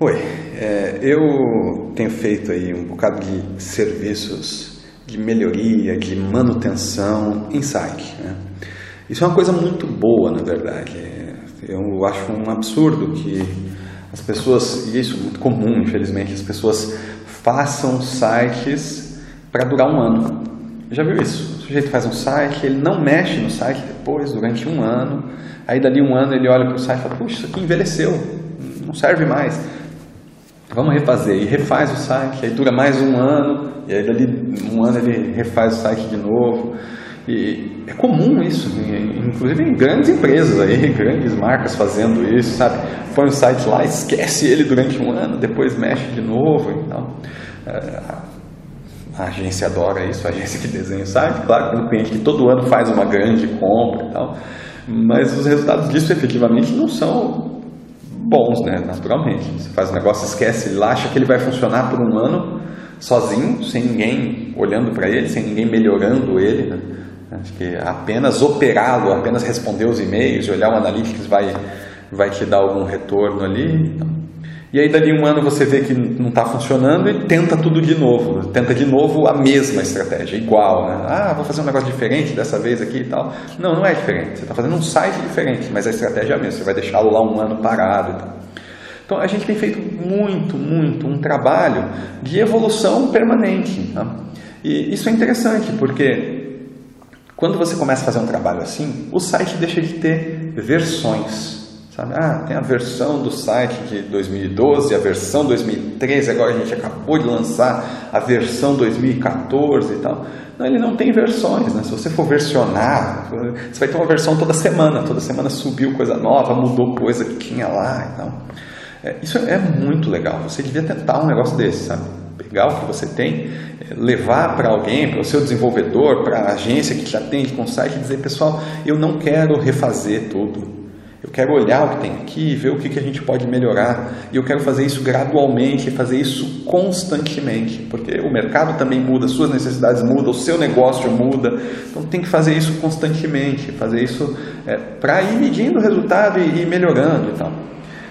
Oi, é, eu tenho feito aí um bocado de serviços de melhoria, de manutenção em site. Né? Isso é uma coisa muito boa, na verdade. Eu acho um absurdo que as pessoas, e isso é muito comum, infelizmente, as pessoas façam sites para durar um ano. Já viu isso? O sujeito faz um site, ele não mexe no site depois, durante um ano, aí dali um ano ele olha para o site e fala, puxa, isso aqui envelheceu, não serve mais vamos refazer, e refaz o site, aí dura mais um ano, e aí dali um ano ele refaz o site de novo. E é comum isso, inclusive em grandes empresas aí, grandes marcas fazendo isso, sabe? Põe o site lá, esquece ele durante um ano, depois mexe de novo. Então, a agência adora isso, a agência que desenha o site, claro, tem um cliente que todo ano faz uma grande compra e tal, mas os resultados disso efetivamente não são bons, né? Naturalmente. Você faz um negócio, esquece, ele acha que ele vai funcionar por um ano sozinho, sem ninguém olhando para ele, sem ninguém melhorando ele. Né? Acho que apenas operá-lo, apenas responder os e-mails, olhar o analytics vai, vai te dar algum retorno ali. Então, e aí, dali um ano, você vê que não está funcionando e tenta tudo de novo. Tenta de novo a mesma estratégia, igual. Né? Ah, vou fazer um negócio diferente dessa vez aqui e tal. Não, não é diferente. Você está fazendo um site diferente, mas a estratégia é a mesma. Você vai deixá-lo lá um ano parado e tal. Então, a gente tem feito muito, muito um trabalho de evolução permanente. Tá? E isso é interessante, porque quando você começa a fazer um trabalho assim, o site deixa de ter versões. Sabe? Ah, tem a versão do site de 2012, a versão 2013, agora a gente acabou de lançar a versão 2014 e tal. Não, ele não tem versões, né? Se você for versionar, você vai ter uma versão toda semana, toda semana subiu coisa nova, mudou coisa que tinha lá e tal. É, isso é muito legal, você devia tentar um negócio desse, sabe? Pegar o que você tem, é, levar para alguém, para o seu desenvolvedor, para a agência que te atende com o site e dizer, pessoal, eu não quero refazer tudo. Eu quero olhar o que tem aqui, ver o que, que a gente pode melhorar. E eu quero fazer isso gradualmente, fazer isso constantemente, porque o mercado também muda, suas necessidades mudam, o seu negócio muda. Então tem que fazer isso constantemente, fazer isso é, para ir medindo o resultado e ir melhorando e tal.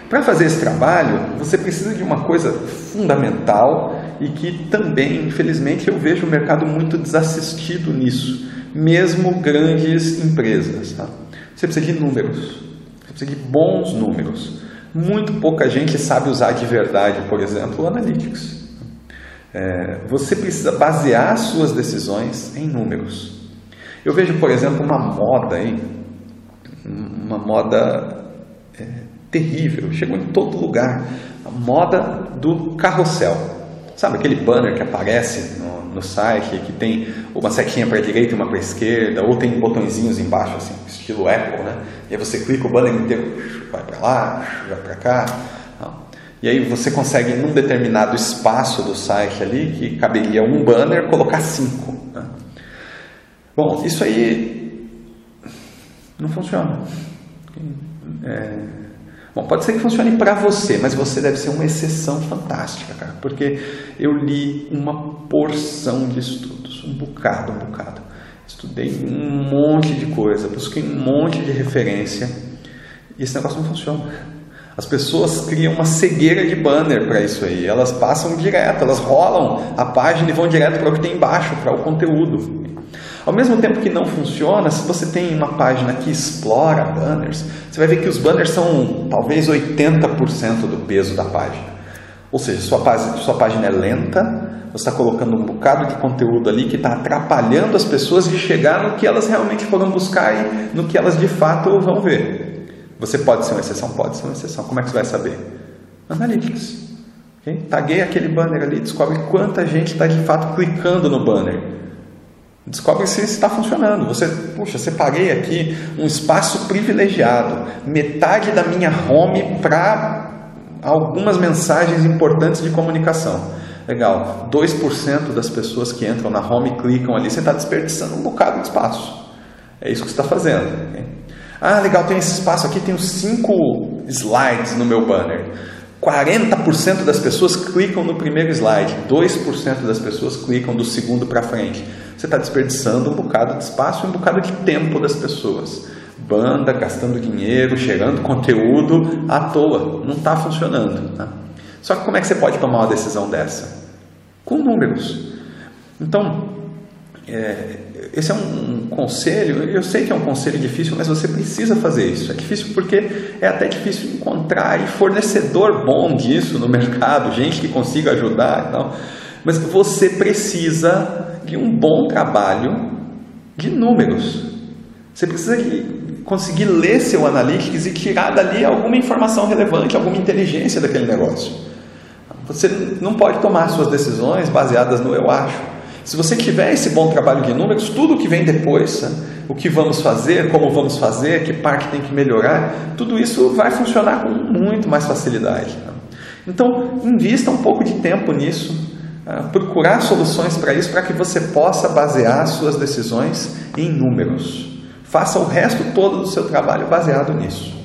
Para fazer esse trabalho, você precisa de uma coisa fundamental e que também, infelizmente, eu vejo o mercado muito desassistido nisso, mesmo grandes empresas. Tá? Você precisa de números precisa de bons números. Muito pouca gente sabe usar de verdade, por exemplo, o Analytics. É, você precisa basear suas decisões em números. Eu vejo, por exemplo, uma moda aí, uma moda é, terrível, chegou em todo lugar, a moda do carrossel. Sabe aquele banner que aparece no, no site, que tem uma setinha para a direita e uma para a esquerda, ou tem botõezinhos embaixo, assim, estilo Apple, né? E aí você clica o banner inteiro, vai para lá, vai para cá. E aí você consegue, num determinado espaço do site ali, que caberia um banner, colocar cinco. Né? Bom, isso aí não funciona. É, Bom, pode ser que funcione para você, mas você deve ser uma exceção fantástica, cara, porque eu li uma porção de estudos, um bocado, um bocado. Estudei um monte de coisa, busquei um monte de referência e esse negócio não funciona. As pessoas criam uma cegueira de banner para isso aí. Elas passam direto, elas rolam a página e vão direto para o que tem embaixo, para o conteúdo. Ao mesmo tempo que não funciona, se você tem uma página que explora banners, você vai ver que os banners são talvez 80% do peso da página. Ou seja, sua página, sua página é lenta, você está colocando um bocado de conteúdo ali que está atrapalhando as pessoas de chegar no que elas realmente foram buscar e no que elas de fato vão ver. Você pode ser uma exceção? Pode ser uma exceção. Como é que você vai saber? Analytics. Okay? Taguei aquele banner ali, descobre quanta gente está de fato clicando no banner. Descobre se está funcionando. Você, puxa, separei aqui um espaço privilegiado, metade da minha home para algumas mensagens importantes de comunicação. Legal, 2% das pessoas que entram na home clicam ali, você está desperdiçando um bocado de espaço. É isso que você está fazendo. Okay? Ah, legal, tem esse espaço aqui, tenho cinco slides no meu banner. 40% das pessoas clicam no primeiro slide, 2% das pessoas clicam do segundo para frente você está desperdiçando um bocado de espaço e um bocado de tempo das pessoas. Banda, gastando dinheiro, gerando conteúdo à toa. Não está funcionando. Tá? Só que como é que você pode tomar uma decisão dessa? Com números. Então, é, esse é um conselho, eu sei que é um conselho difícil, mas você precisa fazer isso. É difícil porque é até difícil encontrar fornecedor bom disso no mercado, gente que consiga ajudar e tal. Mas você precisa de um bom trabalho de números. Você precisa conseguir ler seu analytics e tirar dali alguma informação relevante, alguma inteligência daquele negócio. Você não pode tomar suas decisões baseadas no eu acho se você tiver esse bom trabalho de números, tudo o que vem depois, né? o que vamos fazer, como vamos fazer, que parte tem que melhorar, tudo isso vai funcionar com muito mais facilidade. Né? Então, invista um pouco de tempo nisso, uh, procurar soluções para isso, para que você possa basear suas decisões em números. Faça o resto todo do seu trabalho baseado nisso.